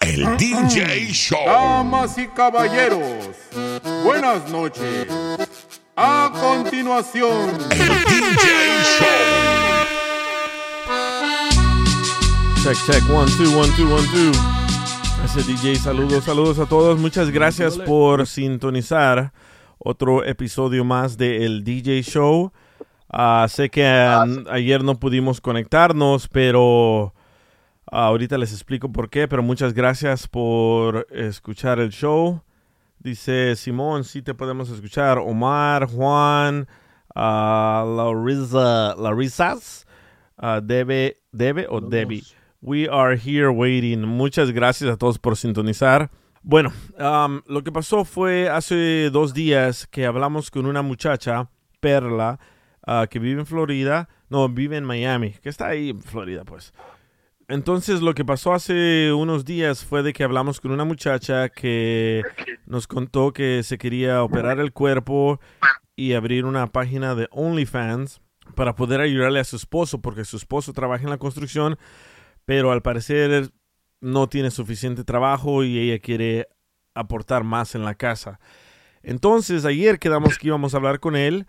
El DJ Show. Damas y caballeros, buenas noches. A continuación, El DJ Show. Check, check, one, two, one, two, one, two. Ese DJ, saludos, saludos a todos. Muchas gracias por sintonizar otro episodio más de El DJ Show. Ah, sé que ayer no pudimos conectarnos, pero ah, ahorita les explico por qué. Pero muchas gracias por escuchar el show. Dice Simón, sí te podemos escuchar. Omar, Juan, ah, Larissa, Larisas, ah, Debe, Debe o Debbie. We are here waiting. Muchas gracias a todos por sintonizar. Bueno, um, lo que pasó fue hace dos días que hablamos con una muchacha, Perla, ah, que vive en Florida. No, vive en Miami, que está ahí en Florida, pues. Entonces, lo que pasó hace unos días fue de que hablamos con una muchacha que nos contó que se quería operar el cuerpo y abrir una página de OnlyFans para poder ayudarle a su esposo, porque su esposo trabaja en la construcción, pero al parecer no tiene suficiente trabajo y ella quiere aportar más en la casa. Entonces, ayer quedamos que íbamos a hablar con él,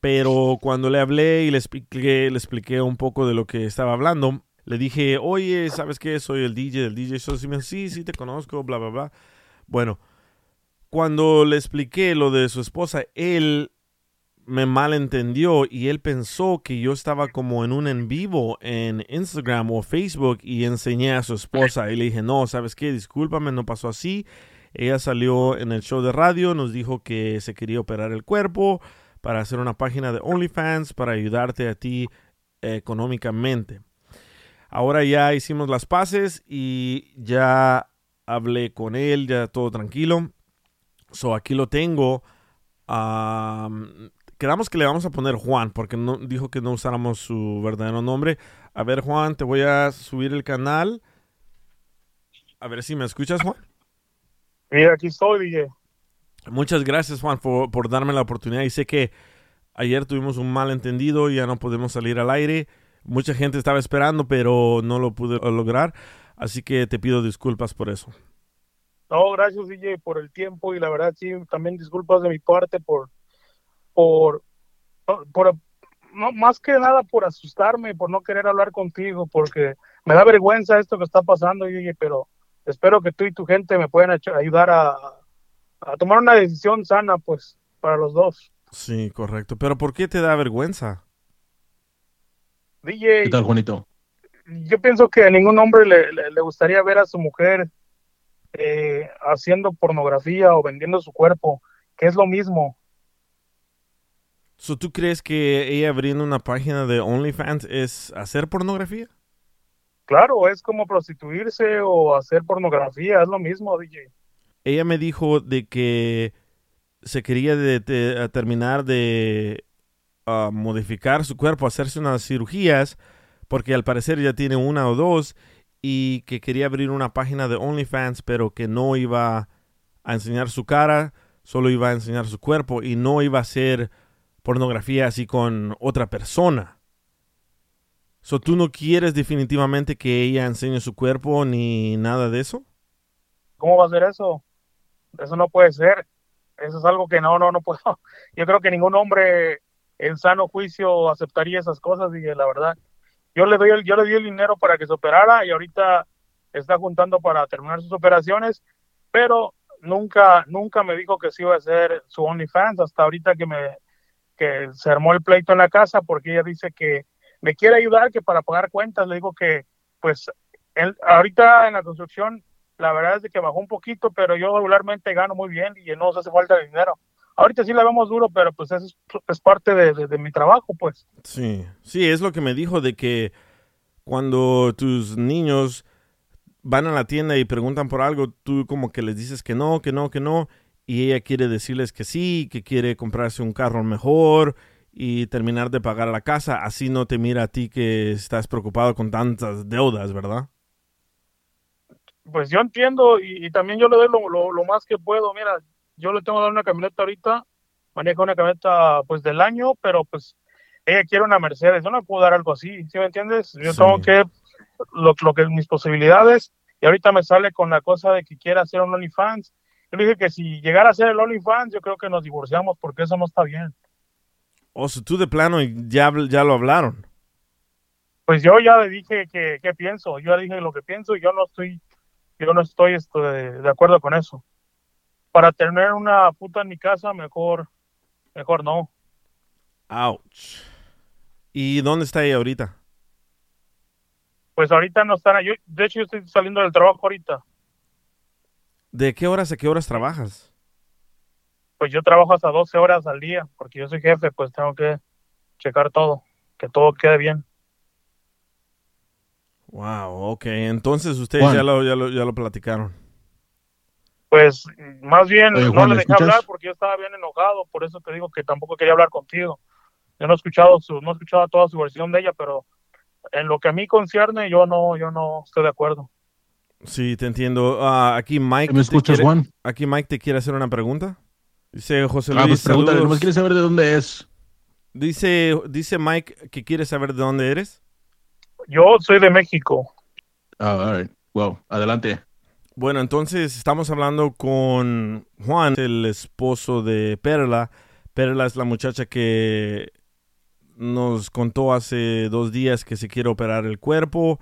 pero cuando le hablé y le expliqué, le expliqué un poco de lo que estaba hablando, le dije, oye, ¿sabes qué? Soy el DJ del DJ Show. Y sí, sí, te conozco, bla, bla, bla. Bueno, cuando le expliqué lo de su esposa, él me malentendió y él pensó que yo estaba como en un en vivo en Instagram o Facebook y enseñé a su esposa. Y le dije, no, ¿sabes qué? Discúlpame, no pasó así. Ella salió en el show de radio, nos dijo que se quería operar el cuerpo para hacer una página de OnlyFans para ayudarte a ti eh, económicamente. Ahora ya hicimos las paces y ya hablé con él, ya todo tranquilo. So aquí lo tengo. Am, quedamos que le vamos a poner Juan porque no dijo que no usáramos su verdadero nombre. A ver, Juan, te voy a subir el canal. A ver si me escuchas, Juan. Mira, aquí estoy, DJ. Muchas gracias, Juan, por, por darme la oportunidad. Y sé que ayer tuvimos un malentendido, ya no podemos salir al aire. Mucha gente estaba esperando, pero no lo pude lograr. Así que te pido disculpas por eso. No, gracias, DJ, por el tiempo y la verdad, sí, también disculpas de mi parte por, por, por, no, más que nada por asustarme, por no querer hablar contigo, porque me da vergüenza esto que está pasando, DJ, pero espero que tú y tu gente me puedan ayudar a, a tomar una decisión sana, pues, para los dos. Sí, correcto. Pero ¿por qué te da vergüenza? DJ, ¿Qué tal, Juanito? yo pienso que a ningún hombre le, le- le gustaría ver a su mujer eh, haciendo pornografía o vendiendo su cuerpo, que es lo mismo. So, ¿Tú crees que ella abriendo una página de OnlyFans es hacer pornografía? Claro, es como prostituirse o hacer pornografía, es lo mismo, DJ. Ella me dijo de que se quería de- de- a terminar de modificar su cuerpo, hacerse unas cirugías, porque al parecer ya tiene una o dos, y que quería abrir una página de OnlyFans, pero que no iba a enseñar su cara, solo iba a enseñar su cuerpo y no iba a hacer pornografía así con otra persona. So, ¿Tú no quieres definitivamente que ella enseñe su cuerpo ni nada de eso? ¿Cómo va a ser eso? Eso no puede ser. Eso es algo que no, no, no puedo. Yo creo que ningún hombre en sano juicio aceptaría esas cosas, DJ, la verdad. Yo le doy el, yo le di el dinero para que se operara y ahorita está juntando para terminar sus operaciones, pero nunca, nunca me dijo que sí iba a hacer su OnlyFans hasta ahorita que me que se armó el pleito en la casa porque ella dice que me quiere ayudar que para pagar cuentas le digo que pues él, ahorita en la construcción la verdad es que bajó un poquito pero yo regularmente gano muy bien y no nos hace falta dinero ahorita sí la vemos duro pero pues eso es, es parte de, de, de mi trabajo pues Sí, sí, es lo que me dijo de que cuando tus niños van a la tienda y preguntan por algo, tú como que les dices que no, que no, que no, y ella quiere decirles que sí, que quiere comprarse un carro mejor y terminar de pagar la casa, así no te mira a ti que estás preocupado con tantas deudas, ¿verdad? Pues yo entiendo y, y también yo le doy lo, lo, lo, más que puedo. Mira, yo le tengo que dar una camioneta ahorita, manejo una camioneta pues del año, pero pues ella quiere una Mercedes, yo no puedo dar algo así, ¿sí me entiendes? Yo Sí. tengo que, lo, lo que mis posibilidades, y ahorita me sale con la cosa de que quiere hacer un OnlyFans. Yo le dije que si llegara a hacer el OnlyFans, yo creo que nos divorciamos porque eso no está bien. O sea, tú de plano ya, ya lo hablaron. Pues yo ya le dije que, que pienso, yo ya dije lo que pienso y yo no estoy, yo no estoy esto, de, de acuerdo con eso. Para tener una puta en mi casa, mejor, mejor no. Ouch. ¿Y dónde está ella ahorita? Pues ahorita no están, yo, de hecho yo estoy saliendo del trabajo ahorita. ¿De qué horas a qué horas trabajas? Pues yo trabajo hasta 12 horas al día, porque yo soy jefe, pues tengo que checar todo, que todo quede bien. Wow, ok. Entonces ustedes ya lo, ya, lo, ya lo platicaron. Pues más bien Oye, no le ¿me dejé escuchas? hablar porque yo estaba bien enojado, por eso te digo que tampoco quería hablar contigo. Yo no he escuchado su, no he escuchado toda su versión de ella, pero en lo que a mí concierne, yo no, yo no estoy de acuerdo. Sí, te entiendo. Ah, aquí Mike. ¿Me te escuchas, quiere- Juan? Aquí Mike te quiere hacer una pregunta. Dice José Ah, Luis, pues pregúntale, nomás quiere saber de dónde es. Dice, dice Mike que quiere saber de dónde eres. Yo soy de México. Ah, all right. Well, adelante. Bueno, entonces estamos hablando con Juan, el esposo de Perla. Perla es la muchacha que nos contó hace dos días que se quiere operar el cuerpo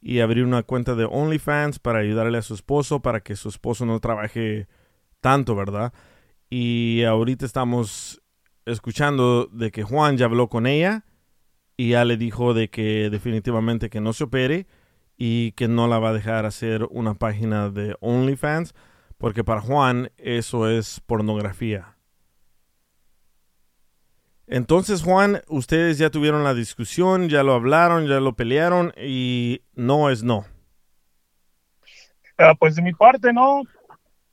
y abrir una cuenta de OnlyFans para ayudarle a su esposo para que su esposo no trabaje tanto, ¿verdad? Y ahorita estamos escuchando de que Juan ya habló con ella y ya le dijo de que definitivamente que no se opere y que no la va a dejar hacer una página de OnlyFans porque para Juan eso es pornografía. Entonces, Juan, ustedes ya tuvieron la discusión, ya lo hablaron, ya lo pelearon y no es no. Ah, pues de mi parte, no.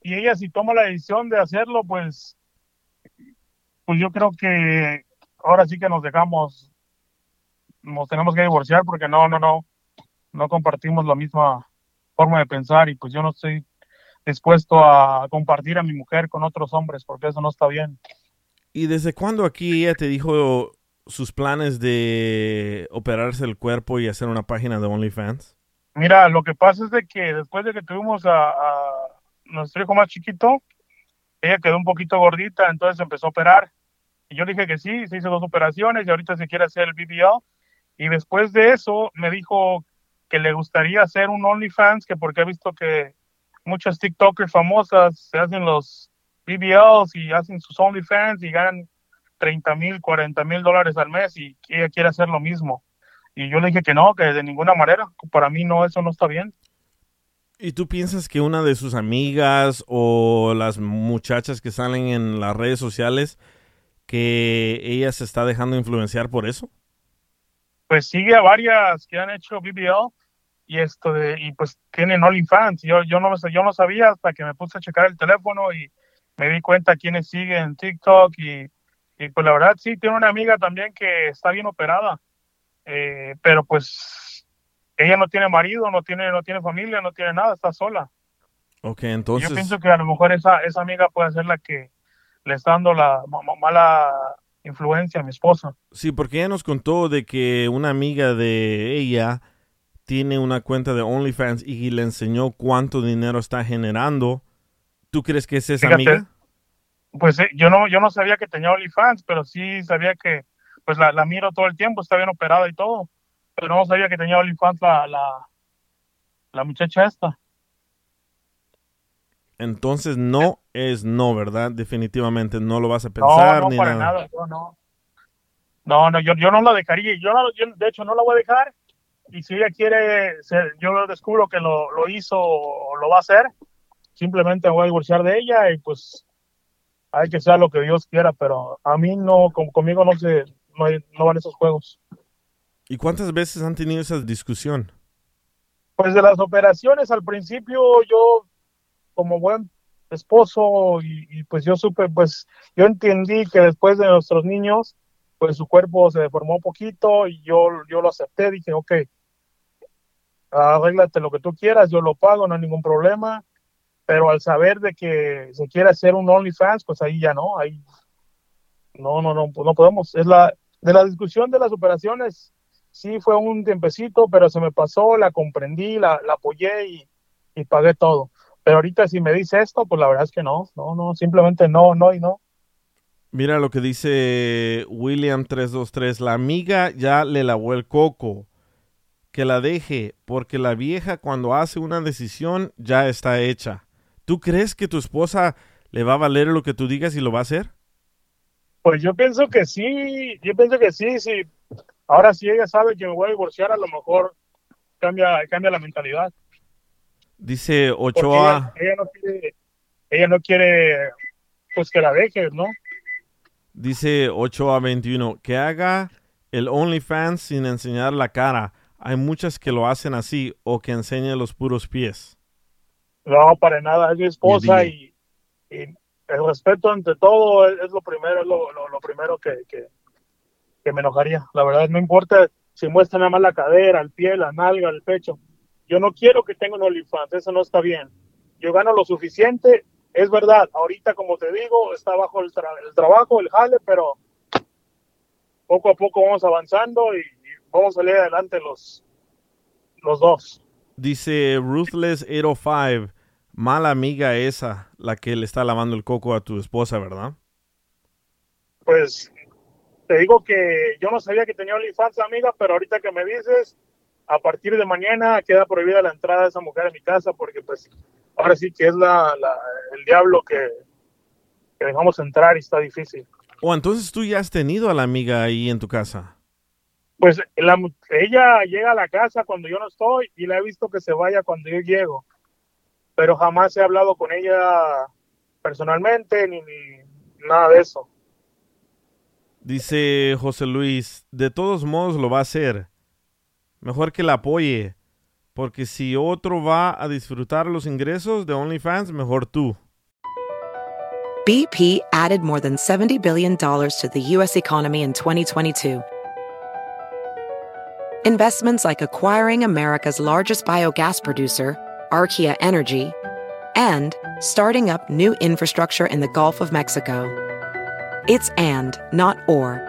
Y ella si toma la decisión de hacerlo, pues, pues yo creo que ahora sí que nos dejamos, nos tenemos que divorciar porque no, no, no, no compartimos la misma forma de pensar y pues yo no estoy dispuesto a compartir a mi mujer con otros hombres porque eso no está bien. ¿Y desde cuándo aquí ella te dijo sus planes de operarse el cuerpo y hacer una página de OnlyFans? Mira, lo que pasa es de que después de que tuvimos a, a nuestro hijo más chiquito, ella quedó un poquito gordita, entonces empezó a operar. Y yo le dije que sí, se hizo dos operaciones y ahorita se quiere hacer el BBL. Y después de eso me dijo que le gustaría hacer un OnlyFans, que porque he visto que muchas TikTokers famosas se hacen los BBLs y hacen sus OnlyFans y ganan 30 mil, 40 mil dólares al mes y ella quiere hacer lo mismo. Y yo le dije que no, que de ninguna manera, para mí no, eso no está bien. ¿Y tú piensas que una de sus amigas o las muchachas que salen en las redes sociales, que ella se está dejando influenciar por eso? Pues sigue a varias que han hecho BBL y esto de, y pues tienen OnlyFans. Yo, yo, no, yo no sabía hasta que me puse a checar el teléfono y me di cuenta quiénes siguen TikTok y, y pues la verdad sí, tiene una amiga también que está bien operada, eh, pero pues ella no tiene marido, no tiene, no tiene familia, no tiene nada, está sola. Ok, entonces... Yo pienso que a lo mejor esa, esa amiga puede ser la que le está dando la ma- ma- mala influencia a mi esposa. Sí, porque ella nos contó de que una amiga de ella tiene una cuenta de OnlyFans y le enseñó cuánto dinero está generando. ¿Tú crees que es esa Fíjate. amiga? Pues eh, yo no, yo no sabía que tenía OnlyFans, pero sí sabía que pues la, la miro todo el tiempo, está bien operada y todo, pero no sabía que tenía OnlyFans la, la, la muchacha esta. Entonces no es no, ¿verdad? Definitivamente no lo vas a No, pensar no, ni para nada. nada, yo no. No, no, yo, yo no la dejaría. Yo, no- yo, de hecho, no la voy a dejar. Y si ella quiere, ser- yo lo descubro que lo, lo hizo o lo va a hacer, simplemente me voy a divorciar de ella y pues hay que ser lo que Dios quiera, pero a mí no, con- conmigo no se, no, no van esos juegos. ¿Y cuántas veces han tenido esa discusión? Pues de las operaciones al principio yo como buen esposo y, pues yo supe, pues yo entendí que después de nuestros niños, pues su cuerpo se deformó un poquito y yo, yo lo acepté, dije, ok, arréglate lo que tú quieras, yo lo pago, no hay ningún problema, pero al saber de que se quiere hacer un OnlyFans, pues ahí ya no, ahí no, no, no, pues no podemos, es la, de la discusión de las operaciones, sí fue un tiempecito, pero se me pasó, la comprendí, la, la apoyé y, y pagué todo. Pero ahorita si me dice esto, pues la verdad es que no, no, no, simplemente no, no y no. Mira lo que dice William323. La amiga ya le lavó el coco. Que la deje, porque la vieja cuando hace una decisión ya está hecha. ¿Tú crees que tu esposa le va a valer lo que tú digas y lo va a hacer? Pues yo pienso que sí, yo pienso que sí, sí. Ahora si ella sabe que me voy a divorciar, a lo mejor cambia, cambia la mentalidad. Dice Ochoa. ella, ella no quiere, ella no quiere, pues que la deje, ¿no? Dice 8 a 21, que haga el OnlyFans sin enseñar la cara. Hay muchas que lo hacen así o que enseñan los puros pies. No, para nada, es mi esposa y, y el respeto ante todo es, es lo primero, es lo, lo, lo primero que, que, que me enojaría. La verdad, no importa si muestra nada más la cadera, el pie, la nalga, el pecho. Yo no quiero que tenga un OnlyFans, eso no está bien. Yo gano lo suficiente, es verdad. Ahorita, como te digo, está bajo el, tra- el trabajo, el jale, pero poco a poco vamos avanzando y, y vamos a salir adelante los, los dos. Dice Ruthless805, mala amiga esa, la que le está lavando el coco a tu esposa, ¿verdad? pues te digo que yo no sabía que tenía OnlyFans, amiga, pero ahorita que me dices, a partir de mañana queda prohibida la entrada de esa mujer a mi casa porque pues ahora sí que es la, la- el diablo que, que dejamos entrar y está difícil. O entonces tú ya has tenido a la amiga ahí en tu casa. Pues la ella llega a la casa cuando yo no estoy y la he visto que se vaya cuando yo llego, pero jamás he hablado con ella personalmente ni, ni nada de eso. Dice José Luis, de todos modos lo va a hacer. Mejor que la apoye, porque si otro va a disfrutar los ingresos de OnlyFans, mejor tú. BP added more than $70 billion to the U.S. economy in 2022. Investments like acquiring America's largest biogas producer, Archaea Energy, and starting up new infrastructure in the Gulf of Mexico. It's and, not or.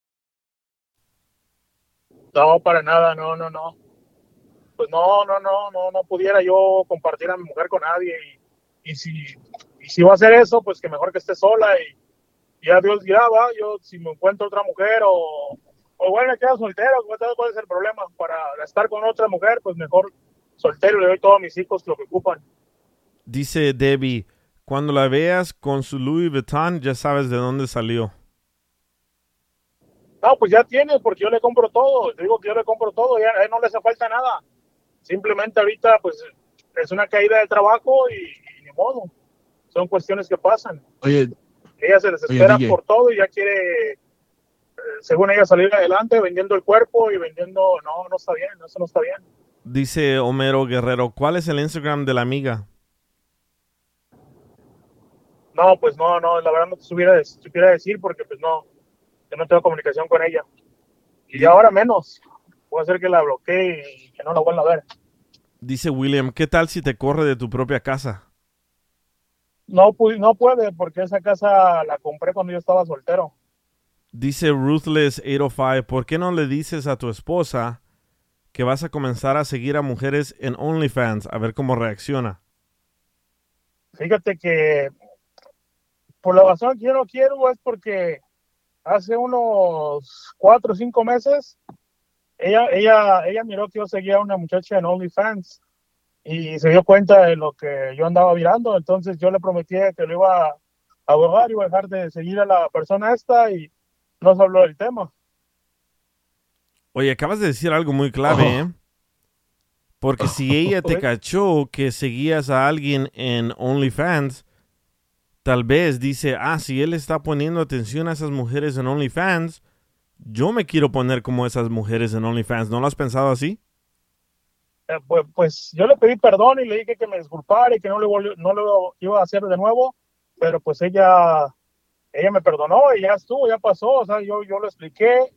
No, para nada, no, no, no. Pues no, no, no, no, no pudiera yo compartir a mi mujer con nadie y, y si y si va a hacer eso, pues que mejor que esté sola y ya Dios dirá, va, yo si me encuentro otra mujer o, o bueno, queda soltero, ¿cuál es el problema? Para estar con otra mujer, pues mejor soltero, le doy todo a mis hijos lo que ocupan. Dice Debbie, cuando la veas con su Louis Vuitton, ya sabes de dónde salió. No, pues ya tiene, porque yo le compro todo. Te digo que yo le compro todo, ya a él no le hace falta nada. Simplemente ahorita, pues, es una caída de trabajo y, y ni modo. Son cuestiones que pasan. Oye, Ella se desespera por todo y ya quiere, eh, según ella, salir adelante vendiendo el cuerpo y vendiendo. No, no está bien, eso no está bien. Dice Homero Guerrero, ¿cuál es el Instagram de la amiga? No, pues no, no, la verdad no te supiera, supiera decir porque pues no, yo no tengo comunicación con ella. Y ahora menos. Puede ser que la bloquee y que no la vuelva a ver. Dice William, ¿qué tal si te corre de tu propia casa? No, no puede porque esa casa la compré cuando yo estaba soltero. Dice Ruthless805, ¿por qué no le dices a tu esposa que vas a comenzar a seguir a mujeres en OnlyFans a ver cómo reacciona? Fíjate que por la razón que yo no quiero es porque hace unos cuatro o cinco meses ella, ella, ella miró que yo seguía a una muchacha en OnlyFans y se dio cuenta de lo que yo andaba mirando. Entonces yo le prometí que lo iba a abogar, iba a dejar de seguir a la persona esta y no se habló del tema. Oye, acabas de decir algo muy clave, Oh. ¿eh? Porque si ella te cachó que seguías a alguien en OnlyFans, tal vez dice, ah, si él está poniendo atención a esas mujeres en OnlyFans, yo me quiero poner como esas mujeres en OnlyFans. ¿No lo has pensado así? Eh, pues, pues yo le pedí perdón y le dije que me disculpara y que no lo, no lo iba a hacer de nuevo, pero pues ella, ella me perdonó y ya estuvo, ya pasó, o sea, yo, yo lo expliqué,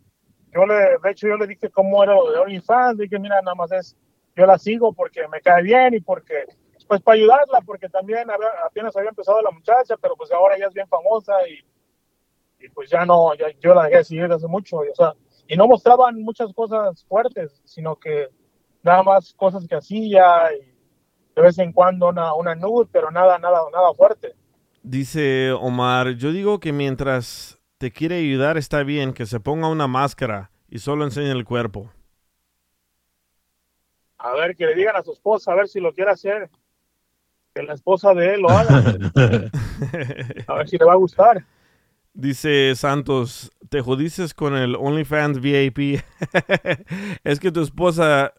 yo le, de hecho yo le dije cómo era lo de OnlyFans, dije, mira, nada más es, yo la sigo porque me cae bien y porque, pues para ayudarla, porque también había- apenas había empezado la muchacha, pero pues ahora ya es bien famosa y, y pues ya no, ya, yo la dejé de seguir hace mucho, y, o sea, y no mostraban muchas cosas fuertes, sino que nada más cosas que hacía y de vez en cuando una, una nude, pero nada, nada, nada fuerte. Dice Omar, yo digo que mientras te quiere ayudar está bien que se ponga una máscara y solo enseñe el cuerpo. A ver, que le digan a su esposa, a ver si lo quiere hacer. Que la esposa de él lo haga, a ver si le va a gustar. Dice Santos, te jodices con el OnlyFans VIP. es que tu esposa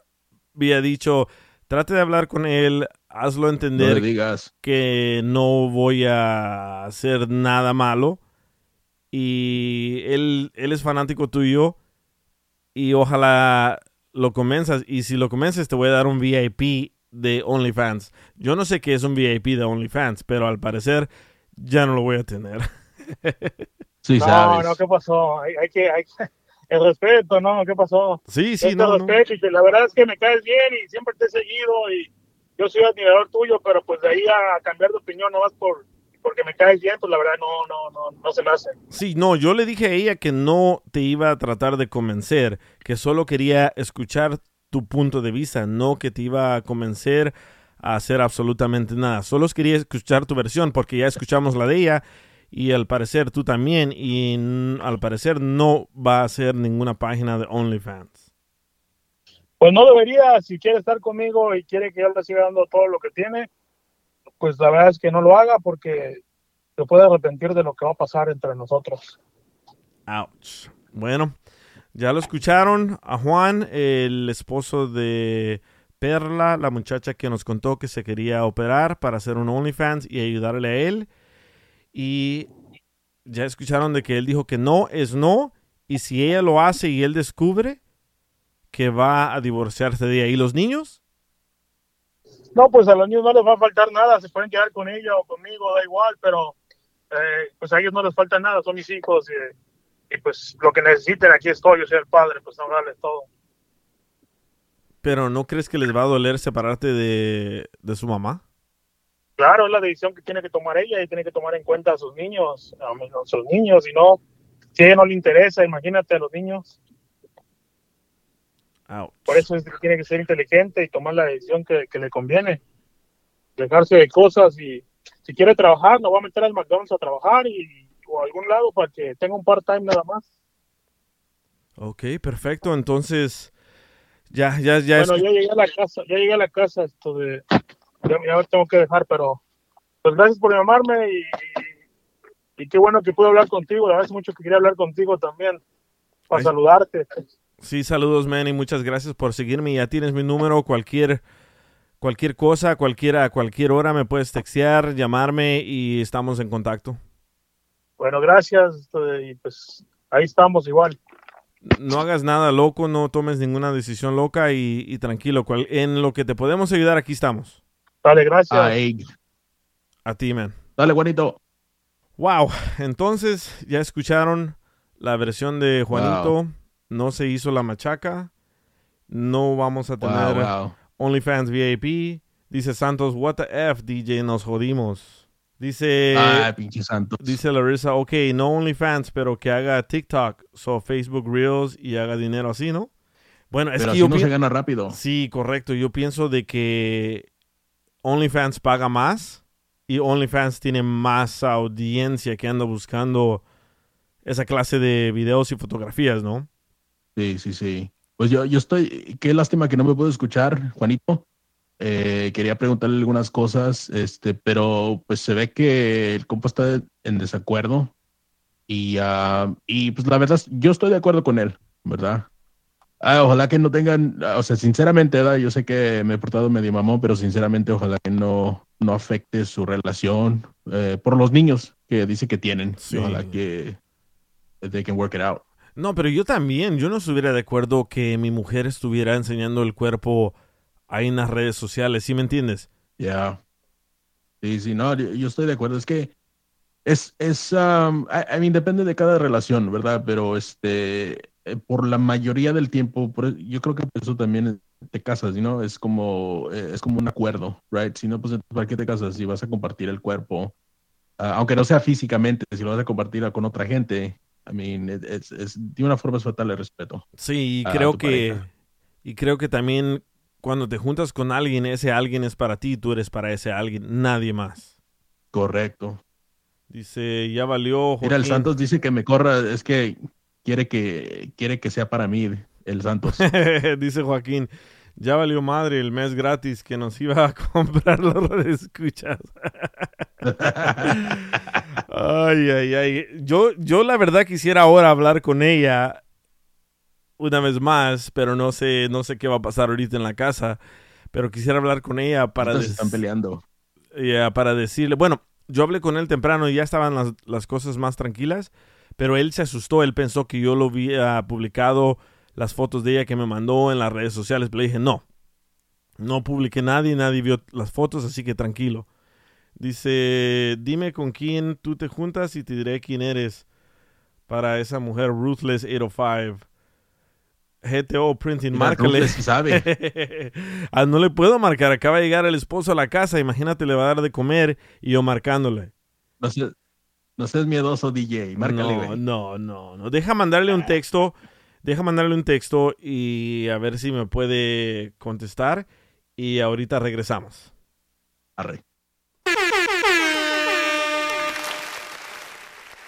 había dicho, trate de hablar con él, hazlo No le entender digas. que no voy a hacer nada malo. Y él, él es fanático tuyo y ojalá lo convenzas. Y si lo convences te voy a dar un VIP de OnlyFans. Yo no sé qué es un VIP de OnlyFans, pero al parecer ya no lo voy a tener. Sí, no, sabes. no, ¿qué pasó? Hay, hay que, hay que- el respeto, ¿no? ¿Qué pasó? Sí, sí, Yo te no, no. respeto y que la verdad es que me caes bien y siempre te he seguido y yo soy admirador tuyo, pero pues de ahí a cambiar de opinión nomás por porque me caes bien, pues la verdad no, no, no, no se me hace. Sí, no, yo le dije a ella que no te iba a tratar de convencer, que solo quería escuchar tu punto de vista, no que te iba a convencer a hacer absolutamente nada. Solo quería escuchar tu versión porque ya escuchamos la de ella y al parecer tú también y al parecer no va a ser ninguna página de OnlyFans. Pues no debería, si quiere estar conmigo y quiere que yo le siga dando todo lo que tiene, pues la verdad es que no lo haga porque se puede arrepentir de lo que va a pasar entre nosotros. Ouch. Bueno, ya lo escucharon a Juan, el esposo de Perla, la muchacha que nos contó que se quería operar para hacer un OnlyFans y ayudarle a él. Y ya escucharon de que él dijo que no es no. Y si ella lo hace y él descubre que va a divorciarse de ella. ¿Y los niños? No, pues a los niños no les va a faltar nada, se pueden quedar con ella o conmigo, da igual, pero eh, pues a ellos no les falta nada, son mis hijos y, y, pues lo que necesiten aquí estoy, yo soy el padre, pues no darles todo. Pero ¿no crees que les va a doler separarte de, de su mamá? Claro, es la decisión que tiene que tomar ella y tiene que tomar en cuenta a sus niños, a sus niños, y no, si a ella no le interesa, imagínate a los niños. Ouch. Por eso es que tiene que ser inteligente y tomar la decisión que, que le conviene. Dejarse de cosas y si quiere trabajar, nos va a meter al McDonald's a trabajar y, o a algún lado para que tenga un part-time nada más. Ok, perfecto. Entonces, ya, ya, ya. bueno, ya llegué a la casa, ya llegué a la casa, esto de, ya, ya tengo que dejar, pero pues gracias por llamarme y, y qué bueno que pude hablar contigo, la verdad es mucho que quería hablar contigo también, para Ay. saludarte. Sí, saludos, Manny. Muchas gracias por seguirme. Ya tienes mi número. Cualquier, cualquier cosa, cualquiera, a cualquier hora me puedes textear, llamarme y estamos en contacto. Bueno, gracias, esto, y pues ahí estamos igual. No hagas nada loco, no tomes ninguna decisión loca y, y tranquilo. Cual- en lo que te podemos ayudar, aquí estamos. Dale, gracias. Ay, A ti, man. dale, Juanito. Wow, entonces ya escucharon la versión de Juanito. No se hizo la machaca. No vamos a tener Wow, wow. OnlyFans VIP. Dice Santos, what the F, DJ, nos jodimos. Dice, Ah, pinche Santos. dice Larissa, ok, no OnlyFans, pero que haga TikTok, so Facebook Reels y haga dinero así, ¿no? Bueno, es Pero que así yo no se gana rápido. Sí, correcto. Yo pienso de que OnlyFans paga más y OnlyFans tiene más audiencia que anda buscando esa clase de videos y fotografías, ¿no? Sí, sí, sí. Pues yo, yo estoy, qué lástima que no me puedo escuchar, Juanito. Eh, quería preguntarle algunas cosas, este, pero pues se ve que el compa está en desacuerdo y, ah, y pues la verdad, yo estoy de acuerdo con él, ¿verdad? Ah, ojalá que no tengan, ah, o sea, sinceramente, ¿verdad? yo sé que me he portado medio mamón, pero sinceramente ojalá que no, no afecte su relación eh, por los niños que dice que tienen. Sí. Ojalá que they can work it out. No, pero yo también, yo no estuviera de acuerdo que mi mujer estuviera enseñando el cuerpo ahí en las redes sociales, ¿sí me entiendes? Ya. Sí, sí, no, yo, estoy de acuerdo. Es que es, es, um, I, I mean, depende de cada relación, ¿verdad? Pero este, eh, por la mayoría del tiempo, por- yo creo que por eso también te casas, ¿no? Es como, eh, es como un acuerdo, right? Si no, pues, ¿para qué te casas? Si vas a compartir el cuerpo, ah, aunque no sea físicamente, si lo vas a compartir con otra gente, I mean, es, es, de una forma es falta de respeto. Sí, y creo que pareja. y creo que también cuando te juntas con alguien, ese alguien es para ti, tú eres para ese alguien, nadie más. Correcto. Dice, ya valió. Mira, el Joaquín. Santos dice que me corra, es que quiere que, quiere que sea para mí el Santos. Dice Joaquín, ya valió madre el mes gratis que nos iba a comprar los escuchas. ay, ay, ay. Yo, yo la verdad quisiera ahora hablar con ella una vez más, pero no sé, no sé qué va a pasar ahorita en la casa. Pero quisiera hablar con ella para, Estos des- están peleando. ya, para decirle, bueno, yo hablé con él temprano y ya estaban las, las cosas más tranquilas, pero él se asustó, él pensó que yo lo había publicado las fotos de ella que me mandó en las redes sociales, pero le dije, no, no publiqué nadie, nadie vio las fotos, así que tranquilo. Dice, dime con quién tú te juntas y te diré quién eres para esa mujer Ruthless 805. GTO Printing, Mira, márcale. Sí sabe. ah, no le puedo marcar. Acaba de llegar el esposo a la casa. Imagínate, le va a dar de comer y yo marcándole. No seas, no seas miedoso, DJ. Márcale, no, güey. no, no, no. Deja mandarle un texto. Deja mandarle un texto y a ver si me puede contestar. Y ahorita regresamos. Arre.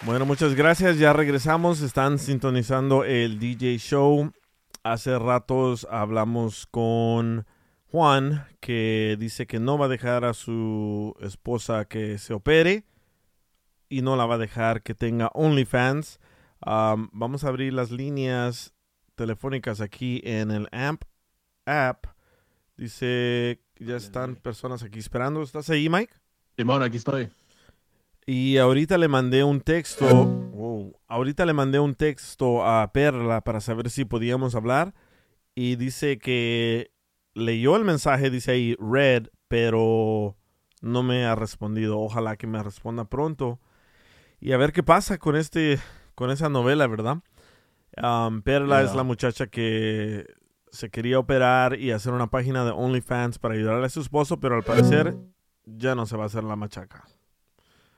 Bueno, muchas gracias. Ya regresamos. Están sintonizando el DJ Show. Hace ratos hablamos con Juan, que dice que no va a dejar a su esposa que se opere y no la va a dejar que tenga OnlyFans. Um, vamos a abrir las líneas telefónicas aquí en el AMP app. Dice que ya están personas aquí esperando. ¿Estás ahí, Mike? Simón, aquí estoy. Y ahorita le mandé un texto. ahorita le mandé un texto a Perla para saber si podíamos hablar. Y dice que leyó el mensaje, dice ahí red, pero no me ha respondido. Ojalá que me responda pronto. Y a ver qué pasa con este, con esa novela, ¿verdad? Um, Perla Yeah. es la muchacha que se quería operar y hacer una página de OnlyFans para ayudarle a su esposo, pero al parecer ya no se va a hacer la machaca.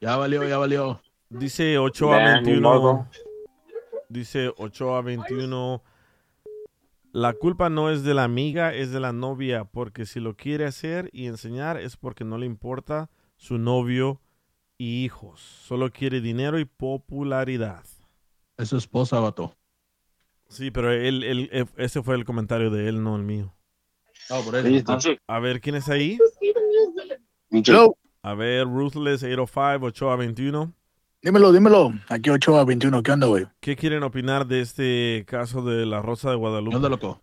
Ya valió, ya valió. Dice 8 a Nah, ni 21. modo. Dice 8 a 21. La culpa no es de la amiga, es de la novia, porque si lo quiere hacer y enseñar es porque no le importa su novio y hijos. Solo quiere dinero y popularidad. Es su esposa, vato. Sí, pero él, él- ese fue el comentario de él, no el mío. No, por eso. A ver, ¿quién es ahí? Hello, A ver, Ruthless 805, 8 a 21. dímelo, dímelo. Aquí 8 a 21, ¿qué onda, güey? ¿Qué quieren opinar de este caso de la Rosa de ¿Qué Guadalupe? onda, loco?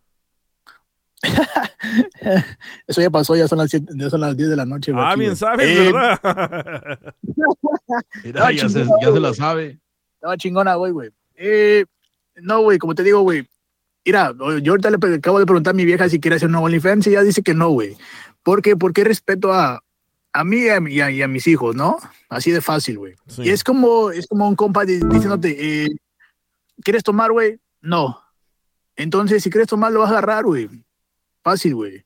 Eso ya pasó, ya son las, siete- ya son las 10 de la noche. güey, Ah, aquí, bien güey. sabes, Eh, ¿verdad? Mira, ya, se, ya se la sabe. Estaba chingona, güey, güey. Eh, no, güey, como te digo, güey. Mira, yo ahorita le acabo de preguntar a mi vieja si quiere hacer un OnlyFans y ella dice que no, güey. ¿Por qué? Porque respeto a, a mí y a, mi- y a- y a mis hijos, ¿no? Así de fácil, güey. Sí. Y es como, es como un compa di- diciéndote, eh, ¿quieres tomar, güey? No. Entonces, si quieres tomar, lo vas a agarrar, güey. Fácil, güey.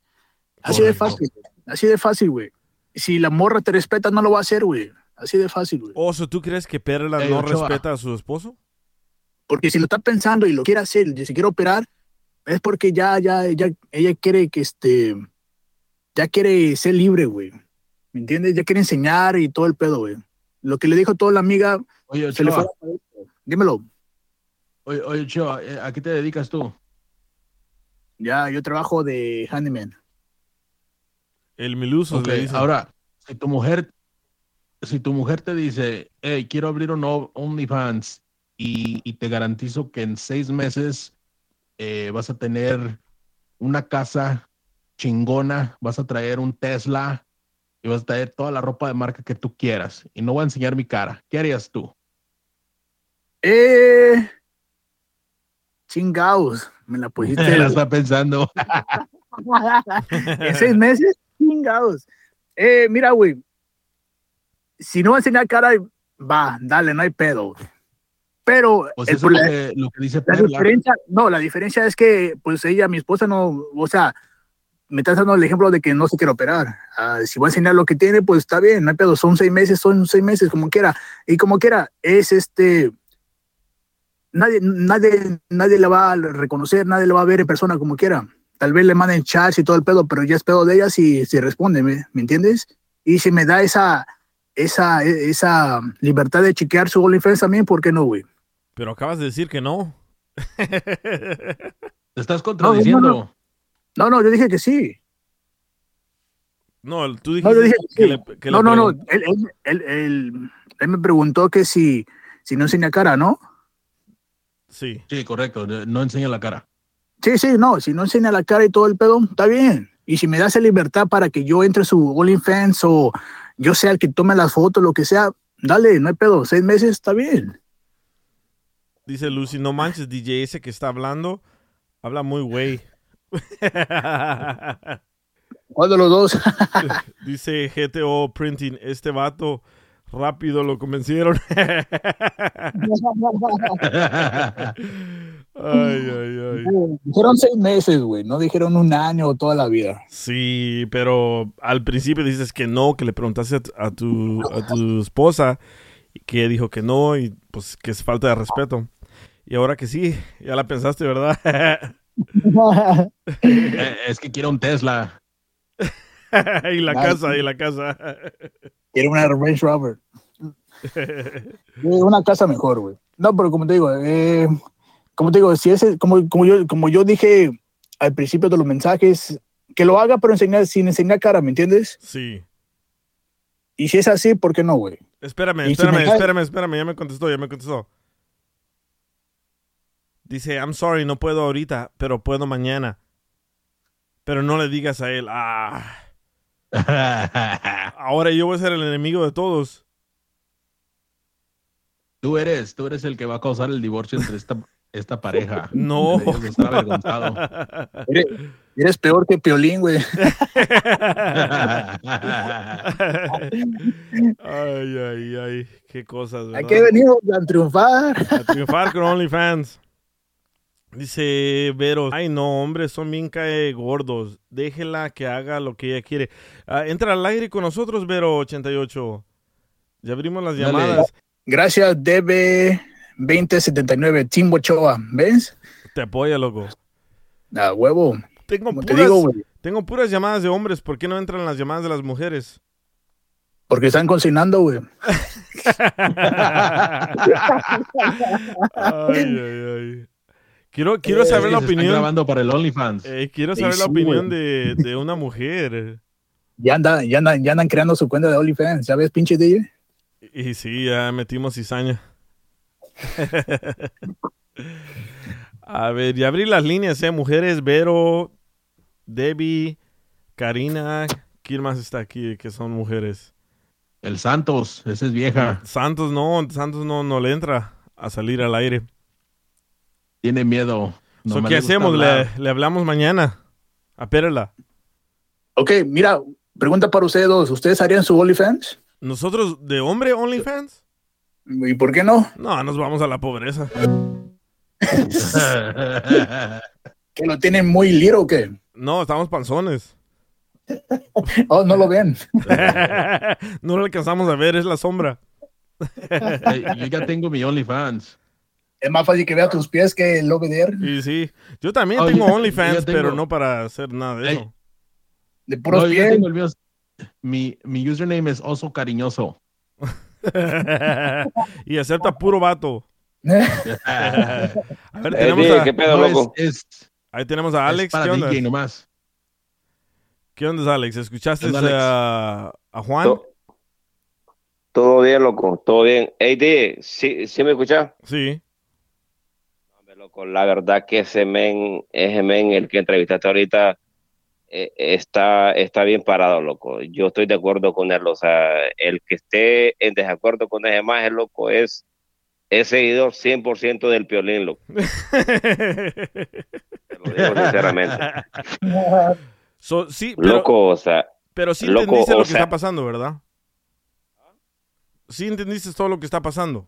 Así de fácil. Así de fácil, güey. Si la morra te respeta, no lo va a hacer, güey. Así de fácil, güey. Oso, ¿tú crees que Perla Ey, no Ochoa. respeta a su esposo? Porque si lo está pensando y lo quiere hacer, y si quiere operar, es porque ya, ya, ya, ella quiere que este, ya quiere ser libre, güey. ¿Me entiendes? Ya quiere enseñar y todo el pedo, güey. Lo que le dijo toda la amiga, Oye, se le fue. Dímelo. oye, oye, Ochoa, eh, ¿a qué te dedicas tú? Ya, yo trabajo de handyman. El Miluso Ok, le dice. ahora, si tu mujer, si tu mujer te dice, hey, quiero abrir un OnlyFans y, y te garantizo que en seis meses eh, vas a tener una casa chingona, vas a traer un Tesla y vas a traer toda la ropa de marca que tú quieras y no voy a enseñar mi cara, ¿qué harías tú? Eh, chingados, me la pusiste. la está pensando. en seis meses, chingados. Eh, mira, güey. Si no va a enseñar cara, va, dale, no hay pedo. Pero Pues el eso es lo que, lo que dice la Perla. diferencia, no, la diferencia es que, pues ella, mi esposa, no, o sea, me está dando el ejemplo de que no se quiere operar. Ah, si va a enseñar lo que tiene, pues está bien, no hay pedo. Son seis meses, son seis meses, como quiera. Y como quiera, es este. Nadie, nadie, nadie le va a reconocer, nadie le va a ver en persona como quiera. Tal vez le manden chats y todo el pedo, pero ya es pedo de ella si, si responde, ¿me, ¿me entiendes? Y si me da esa, esa, esa libertad de chequear su OnlyFans también, ¿por qué no, güey? Pero acabas de decir que no. Te estás contradiciendo. no, no. No, no, yo dije que sí. No, tú No, dijiste yo dije que que sí. le, que no, le no, no. Él, él, él, él- él me preguntó que si, si no enseña cara, ¿no? Sí. Sí, correcto, no enseña la cara. Sí, sí, no. Si no enseña la cara y todo el pedo, está bien. Y si me das esa libertad para que yo entre a su OnlyFans o yo sea el que tome las fotos, lo que sea, dale, no hay pedo. Seis meses, está bien. Dice Lucy, no manches, DJ ese que está hablando, habla muy güey. ¿Cuál de los dos? Dice GTO Printing, este vato rápido lo convencieron. ay, ay, ay. dijeron seis meses, güey. No dijeron un año o toda la vida. Sí, pero al principio dices que no, que le preguntaste a tu, a tu, a tu esposa, y que dijo que no, y pues que es falta de respeto. Y ahora que sí, ya la pensaste, ¿verdad? Eh, es que quiere un Tesla. y la casa, y la casa. Quiere una Range Rover. Eh, Una casa mejor, güey. No, pero como te digo, eh, como te digo, si ese, como, como yo, como yo dije al principio de los mensajes, que lo haga, pero enseñar, sin enseñar cara, ¿me entiendes? sí. Y si es así, ¿por qué no, güey? Espérame, si espérame, espérame, espérame, ya me contestó, ya me contestó. Dice, I'm sorry, no puedo ahorita, pero puedo mañana. Pero no le digas a él, ah. Ahora yo voy a ser el enemigo de todos. Tú eres, tú eres el que va a causar el divorcio entre esta, esta pareja. No. Estar avergonzado. Eres, eres peor que Piolín, güey. ay, ay, ay. Qué cosas, ¿verdad? ¿A qué venimos? A triunfar. A triunfar con OnlyFans. Dice Vero, ay no, hombre, son bien cae gordos. Déjela que haga lo que ella quiere. Ah, entra al aire con nosotros, Vero88. Ya abrimos las Dale. llamadas. Gracias, DB2079, Tim Ochoa. ¿Ves? Te apoya, loco. A huevo. Tengo Como te puras, digo, tengo puras llamadas de hombres. ¿Por qué no entran las llamadas de las mujeres? Porque están cocinando, güey. ay, ay, ay. Quiero, quiero saber Sí, la opinión. grabando para el OnlyFans. eh, quiero saber la opinión de, de una mujer. Ya, anda, ya, andan, ya andan creando su cuenta de OnlyFans. ¿Sabes, pinche DJ? Y sí, ya metimos cizaña. A ver, ya abrí las líneas, ¿eh? Mujeres, Vero, Debbie, Karina. ¿Quién más está aquí que son mujeres? El Santos, esa es vieja. Santos no, Santos no, no le entra a salir al aire. Tiene miedo. So, Nomás ¿Qué le hacemos? ¿Le, le hablamos mañana? A Perla. Ok, mira, pregunta para ustedes dos. ¿Ustedes harían su OnlyFans? ¿Nosotros de hombre OnlyFans? ¿Y por qué no? No, nos vamos a la pobreza. ¿Que lo tienen muy little o qué? No, estamos panzones. Oh, no lo ven. no lo alcanzamos a ver, es la sombra. Yo ya tengo mi OnlyFans. Es más fácil que vea tus pies que el OBDR Y sí, yo también Oh, tengo yo- OnlyFans, yo tengo- pero no para hacer nada de eso. de puros No, pies. tengo el mío. Mi, mi username es oso cariñoso. y acepta puro vato. A ver, tenemos a- ¿qué pedo, No, es- loco? es, ahí tenemos a Alex. para ¿Qué onda? DJ nomás. ¿Qué onda, Alex? ¿Escuchaste ¿Qué onda, Alex? a, a Juan? To- Todo bien, loco, todo bien. Hey, DJ, ¿sí, sí me escuchas? Sí. Loco, la verdad que ese men, ese men, el que entrevistaste ahorita, eh, está, está bien parado, loco. Yo estoy de acuerdo con él. O sea, el que esté en desacuerdo con ese más, loco, es, es seguidor 100% del piolín, loco. Te lo digo sinceramente. So, sí, pero, Loco, o sea, pero sí loco, entendiste lo que sea- está pasando, ¿verdad? Sí entendiste todo lo que está pasando.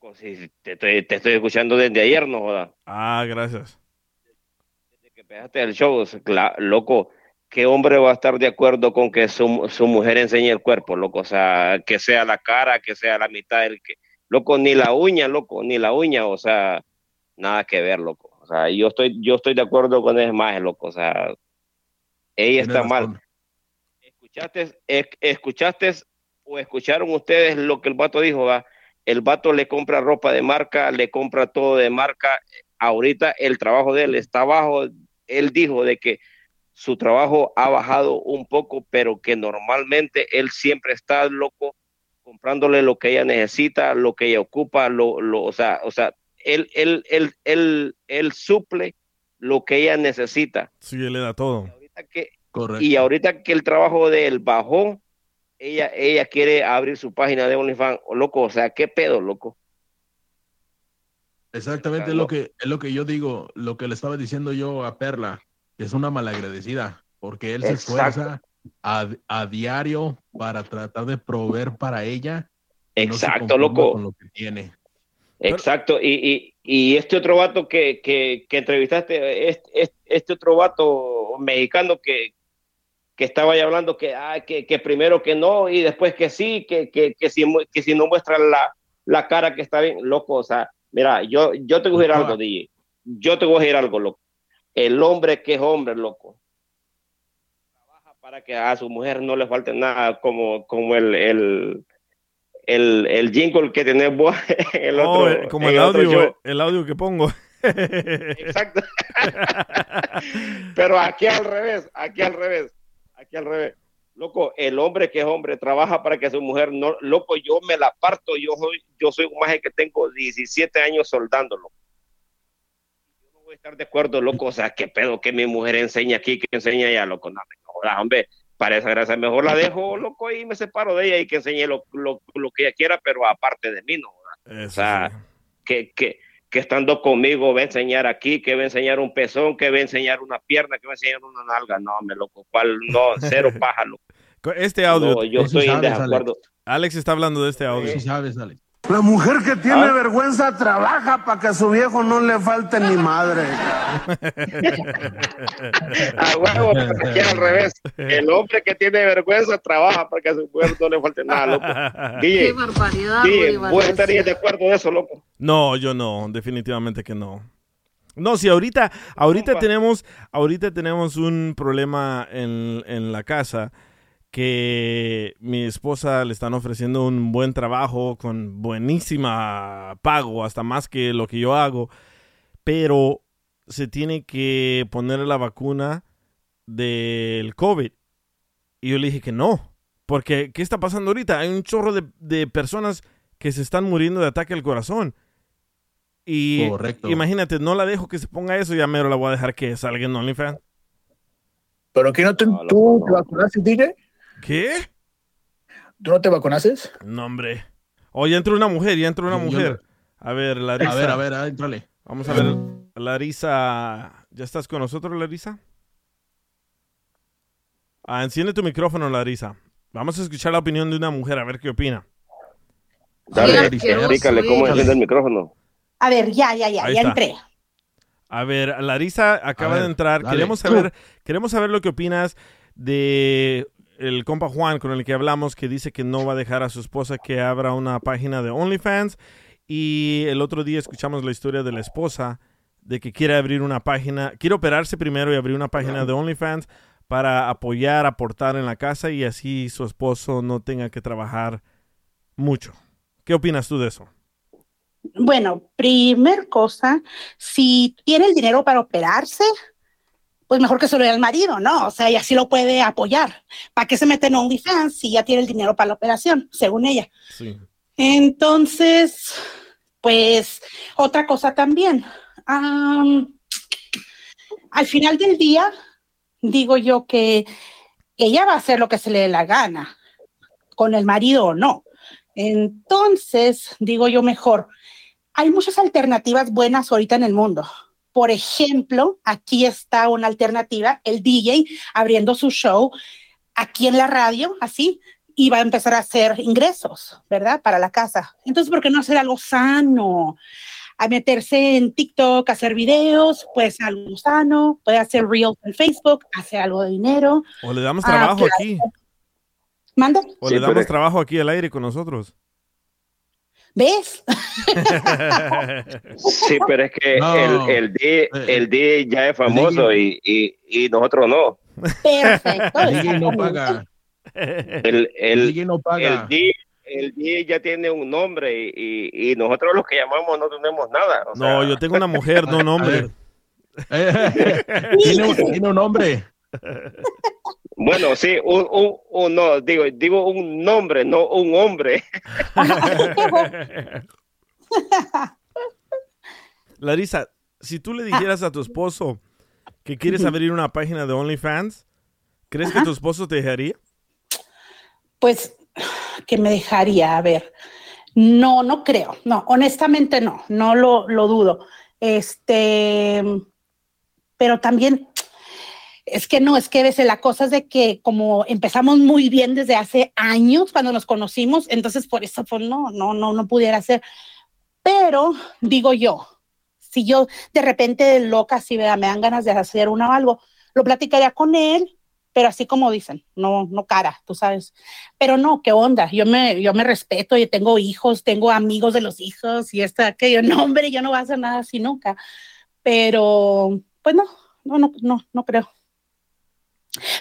Loco, te estoy, te estoy escuchando desde ayer, no jodas. Ah, gracias. Desde que empezaste el show, loco, ¿qué hombre va a estar de acuerdo con que su, su mujer enseñe el cuerpo, loco? O sea, que sea la cara, que sea la mitad del que... Loco, ni la uña, loco, ni la uña, o sea, nada que ver, loco. O sea, yo estoy, yo estoy de acuerdo con ese más, loco, o sea, ella está mal. ¿Escuchaste, es- escuchaste o escucharon ustedes lo que el vato dijo? va? El vato le compra ropa de marca, le compra todo de marca. Ahorita el trabajo de él está bajo. Él dijo de que su trabajo ha bajado un poco, pero que normalmente él siempre está loco comprándole lo que ella necesita, lo que ella ocupa, lo, lo, o sea, o sea, él, él, él, él, él suple lo que ella necesita. Sí, él le da todo. Ahorita que, Correcto. y ahorita que el trabajo de él bajó, ella, ella quiere abrir su página de OnlyFans. Loco, o sea, ¿qué pedo, loco? Exactamente es lo que es lo que yo digo, lo que le estaba diciendo yo a Perla, que es una malagradecida, porque él se esfuerza a, a diario para tratar de proveer para ella. no Exacto, loco. Con lo que tiene. Exacto. Y, y, y este otro vato que, que, que entrevistaste, este, este, este otro vato mexicano que, que estaba ahí hablando que, ah, que, que primero que no y después que sí, que, que, que, si, que si no muestra la, la cara que está bien, loco. O sea, mira, yo, yo te voy a decir algo, DJ. Yo te voy a decir algo, loco. El hombre que es hombre, loco. Trabaja para que a su mujer no le falte nada, como, como el, el, el, el jingle que tenés vos en el Oh, otro. eh, como el audio, el audio que pongo. Exacto. Pero aquí al revés, aquí al revés, aquí al revés. Loco, el hombre que es hombre trabaja para que su mujer no, loco, yo me la parto, yo soy, yo soy un maje que tengo 17 años soldándolo. Yo no voy a estar de acuerdo, loco, o sea, qué pedo que mi mujer enseña aquí, que enseña allá, loco, no, no hombre, para esa gracia mejor la dejo, loco, y me separo de ella y que enseñe lo, lo, lo que ella quiera, pero aparte de mí, no. O sea, que, que, que estando conmigo va a enseñar aquí, que va a enseñar un pezón, que va a enseñar una pierna, que va a enseñar una nalga. No, me loco, cuál, no, cero paja, loco. Este audio. No, yo estoy en desacuerdo. Alex está hablando de este audio. Sí sabes, Alex. La mujer que tiene ¿Ah? vergüenza trabaja para que a su viejo no le falte ni madre. A huevo, aquí al revés. El hombre que tiene vergüenza trabaja para que a su mujer no le falte nada, loco. DJ, Qué barbaridad, DJ, ¿vos estarías de acuerdo de eso, loco? No, yo no, definitivamente que no. No, si ahorita, ahorita Compa. tenemos, ahorita tenemos un problema en, en la casa que mi esposa le están ofreciendo un buen trabajo con buenísima pago, hasta más que lo que yo hago, pero se tiene que poner la vacuna del COVID. Y yo le dije que no, porque ¿qué está pasando ahorita? Hay un chorro de, de personas que se están muriendo de ataque al corazón. Y Correcto. imagínate, no la dejo que se ponga eso, ya mero la voy a dejar que salga en OnlyFans. ¿Pero que no te, tú te vacunaste, DJ? ¿Qué? ¿Tú no te vacunaste? No, hombre. Oh, ya entró una mujer, ya entró una mujer. A ver, Larisa. A ver, a ver, ah, entrale. Vamos a ver, Larisa. ¿Ya estás con nosotros, Larisa? Ah, enciende tu micrófono, Larisa. Vamos a escuchar la opinión de una mujer, a ver qué opina. Dale, Larisa, explícale cómo enciende el micrófono. A ver, ya, ya, ya, Ahí ya está. entré. A ver, Larisa acaba ver, de entrar. dale. Queremos saber, queremos saber lo que opinas de el compa Juan con el que hablamos que dice que no va a dejar a su esposa que abra una página de OnlyFans y el otro día escuchamos la historia de la esposa de que quiere abrir una página, quiere operarse primero y abrir una página de OnlyFans para apoyar, aportar en la casa y así su esposo no tenga que trabajar mucho. ¿Qué opinas tú de eso? Bueno, primer cosa, si tiene el dinero para operarse, pues mejor que se lo dé al marido, ¿no? O sea, y así lo puede apoyar. ¿Para qué se mete en OnlyFans si ya tiene el dinero para la operación, según ella? Sí. Entonces, pues otra cosa también. am, al final del día, digo yo que ella va a hacer lo que se le dé la gana, con el marido o no. Entonces, digo yo mejor, hay muchas alternativas buenas ahorita en el mundo. Por ejemplo, aquí está una alternativa, el DJ abriendo su show aquí en la radio, así, y va a empezar a hacer ingresos, ¿verdad? Para la casa. Entonces, ¿por qué no hacer algo sano? A meterse en TikTok, hacer videos, puede ser algo sano, puede hacer reels en Facebook, hacer algo de dinero. O le damos Ah, trabajo claro. aquí. Manda, O Sí, le damos pero- trabajo aquí al aire con nosotros. ¿Ves? Sí, pero es que No. el, el, D, el D ya es famoso y, y, y nosotros no. Perfecto. El DJ no paga. El, El el, DJ no el. D, el D ya tiene un nombre y, y, nosotros los que llamamos no tenemos nada. o No, sea, yo tengo una mujer, no un hombre. Eh, tiene, un, tiene un nombre. Bueno, sí, un, un, un- no, digo, digo un nombre, no un hombre. Larisa, si tú le dijeras a tu esposo que quieres abrir una página de OnlyFans, ¿crees que tu esposo te dejaría? Pues, que me dejaría? A ver, no, no creo, no, honestamente no, no lo, lo dudo. Este, pero también, es que no, es que veces la cosa es de que como empezamos muy bien desde hace años cuando nos conocimos, entonces por eso pues no, no, no, no pudiera ser. Pero digo yo, si yo de repente loca, si me dan ganas de hacer una o algo, lo platicaría con él, pero así como dicen, no, no cara, tú sabes. Pero no, ¿qué onda? Yo me, yo me respeto, yo tengo hijos, tengo amigos de los hijos y esta, que yo, no, hombre, yo no voy a hacer nada así nunca. Pero, pues no, no, no, no, no creo.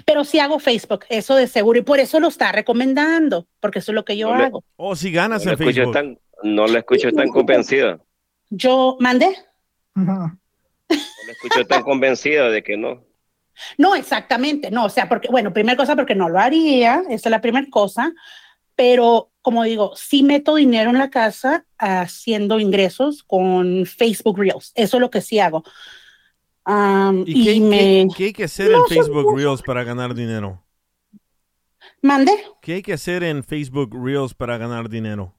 Pero sí hago Facebook, eso de seguro, y por eso lo está recomendando, porque eso es lo que yo No le- hago. O si ganas No en le escucho Facebook. tan, no le escucho tan convencido. Yo mandé. No le escucho tan convencido de que no. No, exactamente, no, o sea, porque, bueno, primera cosa, porque no lo haría, esa es la primera cosa, pero como digo, sí meto dinero en la casa haciendo ingresos con Facebook Reels, eso es lo que sí hago. Am, ¿Y, y, qué, me qué- qué hay que hacer No, en Facebook. Reels para ganar dinero? mande. ¿Qué hay que hacer en Facebook Reels para ganar dinero?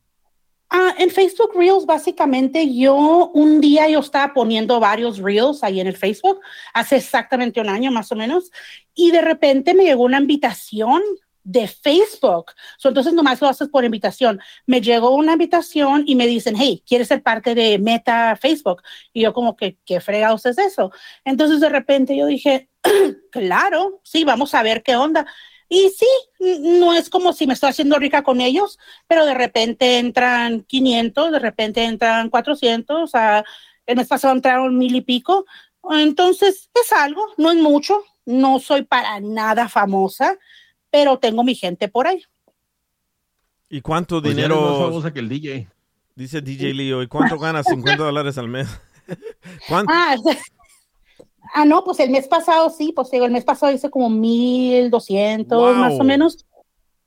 Ah, en Facebook Reels, básicamente, yo un día yo estaba poniendo varios Reels ahí en el Facebook, hace exactamente un año más o menos, y de repente me llegó una invitación de Facebook. So, entonces, nomás lo haces por invitación. Me llegó una invitación y me dicen, hey, ¿quieres ser parte de Meta Facebook? Y yo como que, ¿qué fregados es eso? Entonces, de repente yo dije, claro, sí, vamos a ver qué onda. Y sí, no es como si me estoy haciendo rica con ellos, pero de repente entran 500, de repente entran 400, a, el mes pasado entraron mil y pico. Entonces, es algo, no es mucho, no soy para nada famosa, pero tengo mi gente por ahí. ¿Y cuánto Pues más dinero? famosa que el DJ. Dice DJ Leo, ¿y cuánto ganas? 50 dólares al mes. ¿Cuánto? Ah, ah, no, pues el mes pasado sí, pues digo, el mes pasado hice como 1200 más o Wow. menos.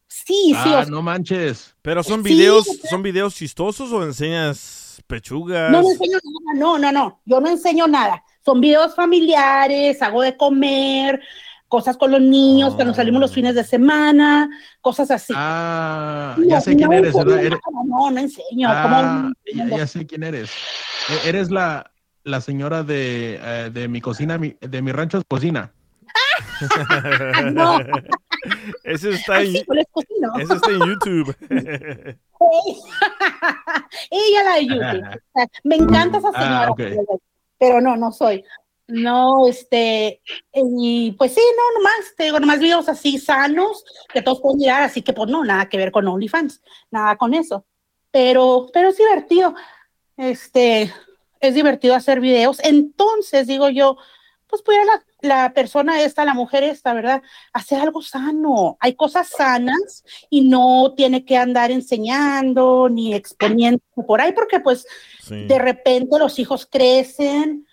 Sí, sí, o Ah, sea, no manches. Pero son Sí, videos, o son videos chistosos o enseñas pechugas. No, no enseño nada, no, no, no, yo no enseño nada. Son videos familiares, hago de comer, cosas con los niños, que nos salimos los fines de semana, cosas así. Ah, No, ya sé quién no eres, enseño ¿verdad? Eres- no, no enseño. Ah, ¿cómo? ya, ya sé quién eres. E- Eres la, la señora de, eh, de mi cocina, mi- de mi rancho es cocina. No. Ese está en, ese está en YouTube. Ella la de YouTube. Me encanta esa señora, Ah, pero no, no soy. No, este, y pues sí, no, nomás, te digo, nomás videos así sanos que todos pueden mirar, así que pues no, nada que ver con OnlyFans, nada con eso. Pero, pero es divertido, este, es divertido hacer videos. Entonces, digo yo, pues pudiera la, la persona esta, la mujer esta, ¿verdad? Hacer algo sano. Hay cosas sanas y no tiene que andar enseñando ni exponiendo por ahí, porque pues Sí. de repente los hijos crecen,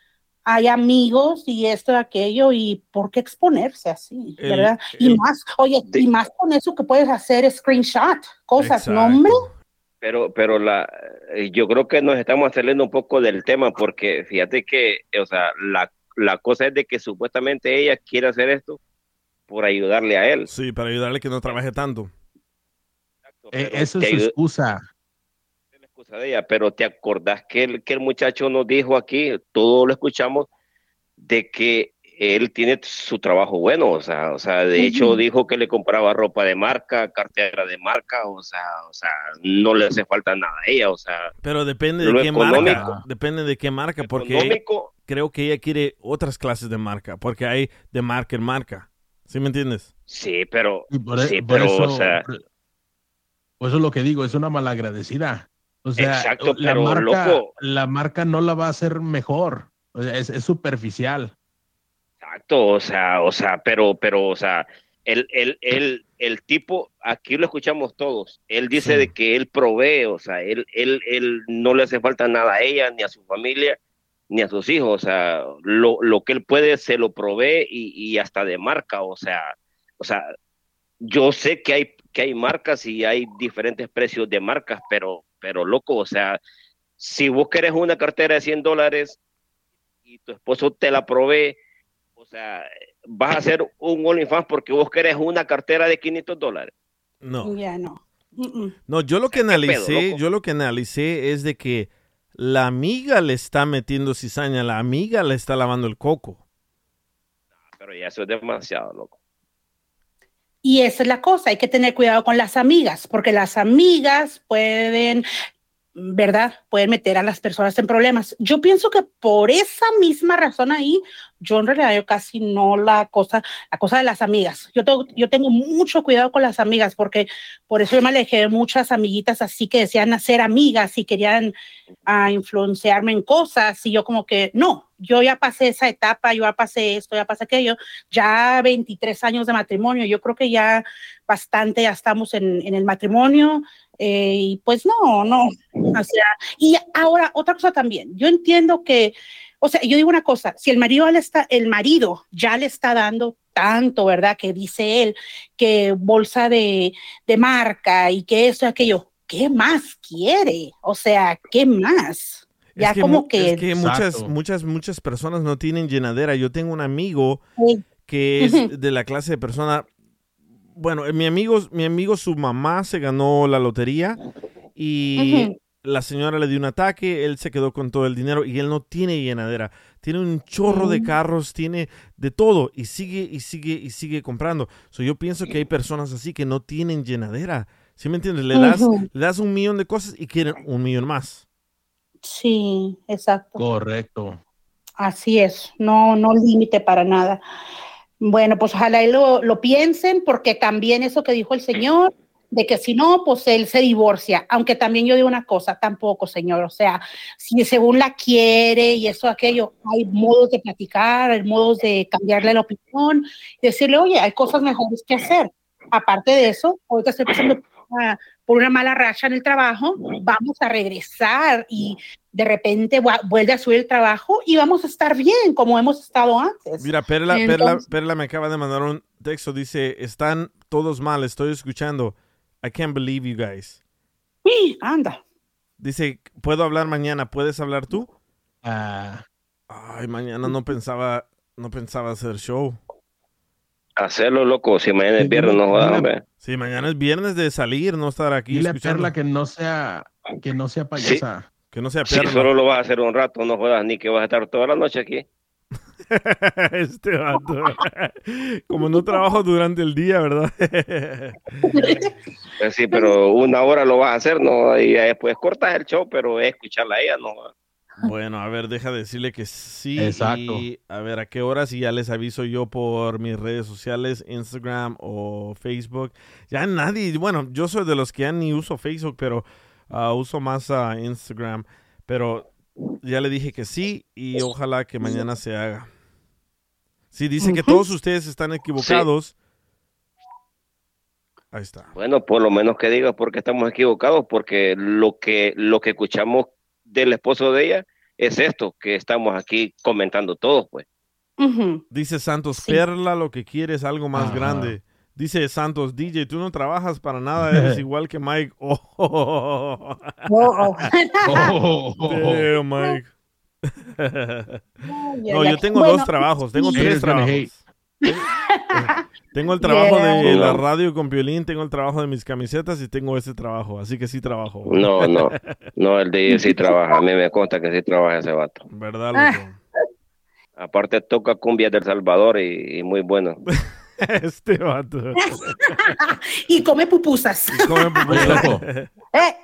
hay amigos y esto y aquello, y por qué exponerse así, El- ¿verdad? y más, oye, y más con eso que puedes hacer screenshot, cosas, Exacto. no, hombre. Pero, pero la, eh, yo creo que nos estamos saliendo un poco del tema porque fíjate que, o sea, la, la cosa es de que supuestamente ella quiere hacer esto por ayudarle a él. Sí, para ayudarle que no trabaje tanto. Eh, Pero esa te es su excusa. La excusa de ella, pero te acordás que el, que el muchacho nos dijo aquí, todo lo escuchamos, de que él tiene su trabajo bueno, o sea, o sea, de hecho dijo que le compraba ropa de marca, cartera de marca, o sea, o sea, no le hace falta nada a ella, o sea, Pero depende de qué marca. Depende de qué marca, porque económico, creo que ella quiere otras clases de marca, porque hay de marca en marca. ¿Sí me entiendes? sí, pero, Y por, e- sí, por pero, eso, o sea, por- por eso es lo que digo, es una malagradecida. O sea, Exacto, la pero, marca, loco. la marca no la va a hacer mejor. O sea, es, es superficial. Exacto, o sea, o sea, pero, pero, o sea, el, el, el, el tipo, aquí lo escuchamos todos, él dice Sí. de que él provee, o sea, él, él, él no le hace falta nada a ella, ni a su familia, ni a sus hijos, o sea, lo, lo que él puede se lo provee y, y hasta de marca, o sea, o sea, yo sé que hay, que hay marcas y hay diferentes precios de marcas, pero, pero loco, o sea, si vos querés una cartera de 100 dólares y tu esposo te la provee, o sea, vas a hacer un OnlyFans porque vos querés una cartera de 500 dólares. No. Ya no. No, yo lo que ¿Qué pedo, analicé, yo lo que analicé es de que la amiga le está metiendo cizaña, la amiga le está lavando el coco. Pero ya eso es demasiado, loco. Y esa es la cosa, hay que tener cuidado con las amigas, porque las amigas pueden, ¿verdad? Pueden meter a las personas en problemas. Yo pienso que por esa misma razón ahí, yo en realidad yo casi no la cosa, la cosa de las amigas. Yo tengo, yo tengo mucho cuidado con las amigas, porque por eso yo me alejé de muchas amiguitas así que decían ser amigas y querían a influenciarme en cosas y yo como que no, yo ya pasé esa etapa, yo ya pasé esto, ya pasé aquello, ya 23 años de matrimonio, yo creo que ya bastante ya estamos en, el matrimonio eh, y pues no, no, o sea, y ahora otra cosa también, yo entiendo que, o sea, yo digo una cosa, si el marido le está, el marido ya le está dando tanto, ¿verdad? Que dice él, que bolsa de, de marca y que esto y aquello, ¿qué más quiere? O sea, ¿qué más? Ya Es que, como mu- que... es que muchas, muchas, muchas personas no tienen llenadera. Yo tengo un amigo Sí. que es de la clase de persona. Bueno, eh, mi amigo, mi amigo, su mamá se ganó la lotería y la señora le dio un ataque, él se quedó con todo el dinero y él no tiene llenadera. Tiene un chorro de Mm. carros, tiene de todo y sigue y sigue y sigue comprando. So, yo pienso que hay personas así que no tienen llenadera. ¿Sí me entiendes? Le das, le das un millón de cosas y quieren un millón más. Sí, exacto. Correcto. Así es, no, no límite para nada. Bueno, pues ojalá y lo, lo piensen, porque también eso que dijo el señor, de que si no, pues él se divorcia. Aunque también yo digo una cosa, tampoco, señor. O sea, si según la quiere y eso, aquello, hay modos de platicar, hay modos de cambiarle la opinión, decirle, oye, hay cosas mejores que hacer. Aparte de eso, ahorita estoy pasando una, por una mala racha en el trabajo, vamos a regresar y de repente vu- vuelve a subir el trabajo y vamos a estar bien como hemos estado antes. Mira, Perla, Perla, Entonces- Perla me acaba de mandar un texto. Dice, están todos mal, estoy escuchando. I can't believe you guys. Sí, anda. Dice, ¿puedo hablar mañana? ¿Puedes hablar tú? Ah, Ay, mañana no pensaba, no pensaba hacer show. Hacerlo, loco. Si mañana es viernes, no jodas, hombre. Sí, mañana es viernes de salir, no estar aquí dile a escuchando. Perla que no sea, que no sea payasa. Que no sea Si Perla. solo lo vas a hacer un rato, no jodas ni que vas a estar toda la noche aquí. este vato. Como no trabajo durante el día, ¿verdad? Pues sí, pero una hora lo vas a hacer, ¿no? Y después cortas el show, pero es escucharla a ella, ¿no? Bueno, a ver, deja decirle que sí. Exacto. Y a ver, ¿a qué horas? Y ya les aviso yo por mis redes sociales, Instagram o Facebook. Ya nadie, bueno, yo soy de los que ya ni uso Facebook, pero ah, uso más a Instagram. Pero ya le dije que sí y ojalá que mañana se haga. Sí, dice que todos ustedes están equivocados. Ahí está. Bueno, por lo menos que diga porque estamos equivocados, porque lo que, lo que escuchamos del esposo de ella es esto que estamos aquí comentando todos, pues. Ujú. Dice Santos, Sí. Perla lo que quiere es algo más Ajá. grande. Dice Santos, DJ, tú no trabajas para nada, eres igual que Mike. Oh, Oh, oh. Oh, Damn, Mike. No, yo tengo Bueno, dos trabajos, tengo tres trabajos. Tengo el trabajo Yeah. de la radio con Piolín, tengo el trabajo de mis camisetas y tengo ese trabajo, así que sí trabajo. No, no, no, el DJ sí trabaja, a mí me consta que sí trabaja ese vato. ¿Verdad, Ah. loco? Aparte toca cumbia del Salvador y, y muy bueno. Este vato. y come pupusas. Come Oye, pupusas. Eh,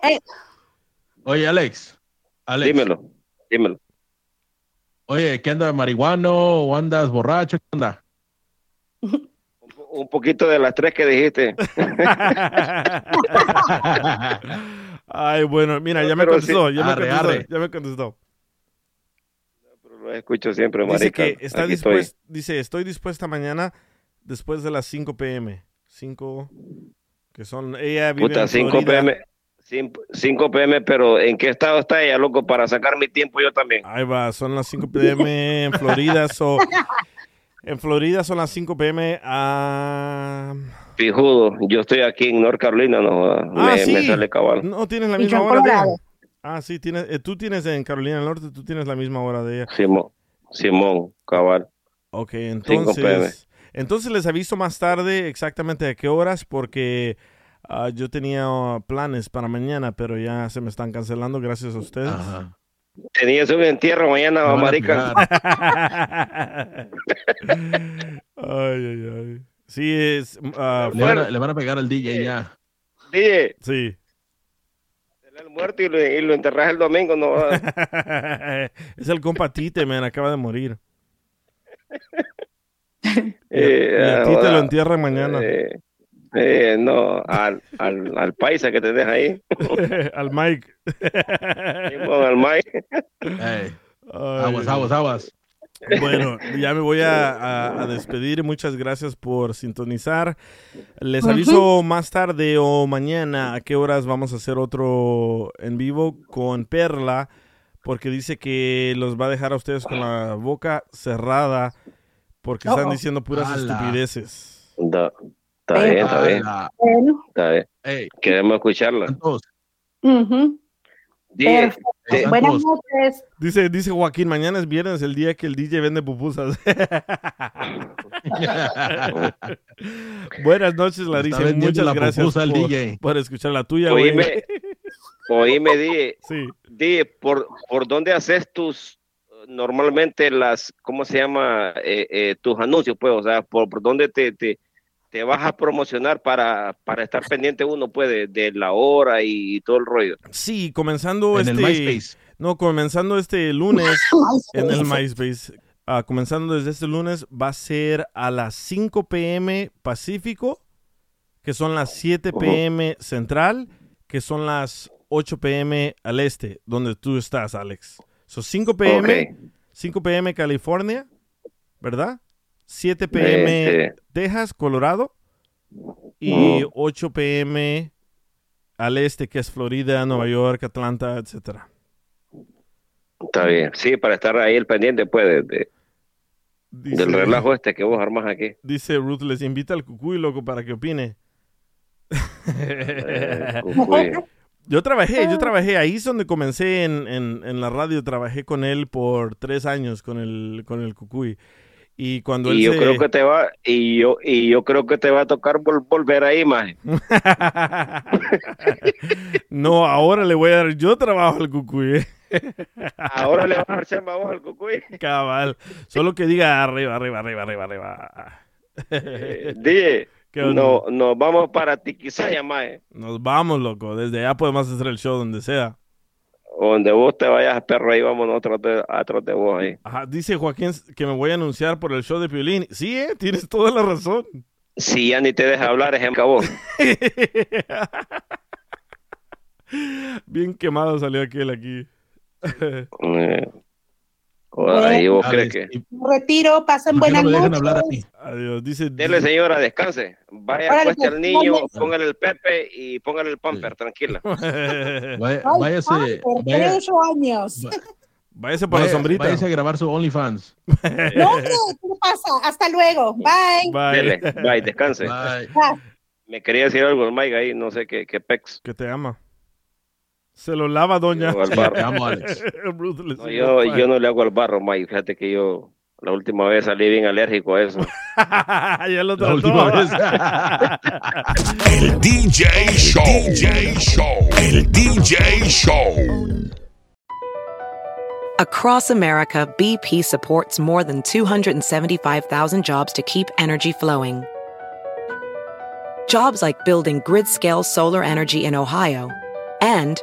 eh, Oye, Alex. Alex. Dímelo, dímelo. Oye, ¿qué anda marihuano o andas borracho? ¿Qué anda? Un, poquito de las tres que dijiste. Ay, bueno, mira, ya me contestó, ya me contestó, ya me contestó. Pero lo escucho siempre, Dice marica. que está dispuesta, dice, estoy dispuesta mañana después de las 5 pm. 5 que son ella vive Puta, en 5 Florida. pm. 5 pm, pero ¿en qué estado está ella, loco? Para sacar mi tiempo yo también. Ahí va, son las 5 pm en Florida, so, en Florida son las 5 pm a Fijudo, yo estoy aquí en North Carolina, no, Ah, me, sí. me sale cabal. No, tienes la misma hora de ella. Colorado. Ah, sí, tienes, eh, tú tienes en Carolina del Norte, tú tienes la misma hora de ella. Simón, Simón, cabal. Ok, 5 entonces, PM. entonces les aviso más tarde exactamente a qué horas porque ah, yo tenía ah, planes para mañana, pero ya se me están cancelando gracias a ustedes. Ajá. Tenías un entierro mañana, a marica. ay, ay, ay. Sí, es... ah, Le van, a, le van a pegar al DJ ya. Dije, sí. el muerto y lo, y lo enterras el domingo, no. es el compa Tite, man, acaba de morir. Eh, y a ti te joda. lo entierran mañana. Eh, eh, no, al, al, al paisa que te deja ahí. Al Mike. Simón, al Mike. Ey, Ay, aguas, aguas, aguas. Bueno, ya me voy a, a- a despedir. Muchas gracias por sintonizar. Les aviso más tarde o mañana a qué horas vamos a hacer otro en vivo con Perla, porque dice que los va a dejar a ustedes con la boca cerrada porque están Uh-oh. diciendo puras estupideces. Está bien, está bien, Ala. bueno, está bien. Queremos escucharla. Santos, Buenas noches. Dice, dice Joaquín, mañana es viernes, el día que el DJ vende pupusas. Buenas noches, Larissa. Muchas la gracias por, DJ. por escuchar la tuya. Oíme, oíme, DJ, Sí. DJ, ¿por, ¿por dónde haces tus, normalmente las, ¿cómo se llama? Eh, eh, tus anuncios, pues, o sea, ¿por, por dónde te, te, te vas a promocionar para, para estar pendiente uno, pues, de, de la hora y, todo el rollo? Sí, comenzando En el este... MySpace. No, comenzando este lunes en el MySpace. ah, comenzando desde este lunes va a ser a las 5 p.m. Pacífico, que son las 7 p.m. Central, que son las 8 p.m. al este, donde tú estás, Alex. So 5 p.m. Ok. 5 p.m. California, ¿verdad? 7 p.m. Este. Texas, Colorado. Y 8 p.m. al este, que es Florida, Nueva York, Atlanta, etcétera. Está bien, sí, para estar ahí el pendiente, pues, de- de- Dice- del relajo este que vos armas aquí. Dice Ruth, les invita al cucuy, loco, para que opine. Eh. Yo trabajé, yo trabajé, ahí es donde comencé en, en- en la radio, trabajé con él por tres años, con el, con el cucuy. Y cuando él Y yo se- creo que te va, y yo, y yo creo que te va a tocar vol- volver ahí, más. no, ahora le voy a dar yo trabajo al cucuy. eh. Ahora le vas a a vos al cucuy. Cabal. Solo que diga arriba, arriba, arriba, arriba, arriba. Eh, no, nos vamos para Tiquisaya, mae. Nos vamos, loco. Desde allá podemos hacer el show donde sea. Donde vos te vayas, perro, ahí vamos nosotros de- atrás de vos ahí. Ajá, dice Joaquín que me voy a anunciar por el show de Piolín. Sí, eh, tienes toda la razón. Si ya ni te deja hablar, es en cabo. Bien quemado salió aquel aquí. Ahí vos crees Alex, que. ¿y Retiro, pasen ¿Por qué buenas no noches. hablar a mí? Adiós. Dice, Dele, señora, descanse. Vaya, Órale, acueste al pues, niño, vale. póngale el pepe y póngale el pamper, tranquila. Vaya- Ay, váyase, ay, por vaya- tres años. va- Váyase por la vaya- sombrita. váyase a grabar su OnlyFans. No, hombre, ¿qué pasa? Hasta luego. Bye. Dele, Bye. bye, descanse. Bye. Me quería decir algo Mike ahí, no sé qué, qué pex. Que te ama. Se lo lava, doña. Yo al barro. amo, Alex. No, yo, yo no le hago al barro, Mike. Fíjate que yo la última vez salí bien alérgico a eso. ya lo La última vez. El DJ Show. DJ Show. El DJ Show. Across America, BP supports more than 275,000 jobs to keep energy flowing. Jobs like building grid scale solar energy in Ohio and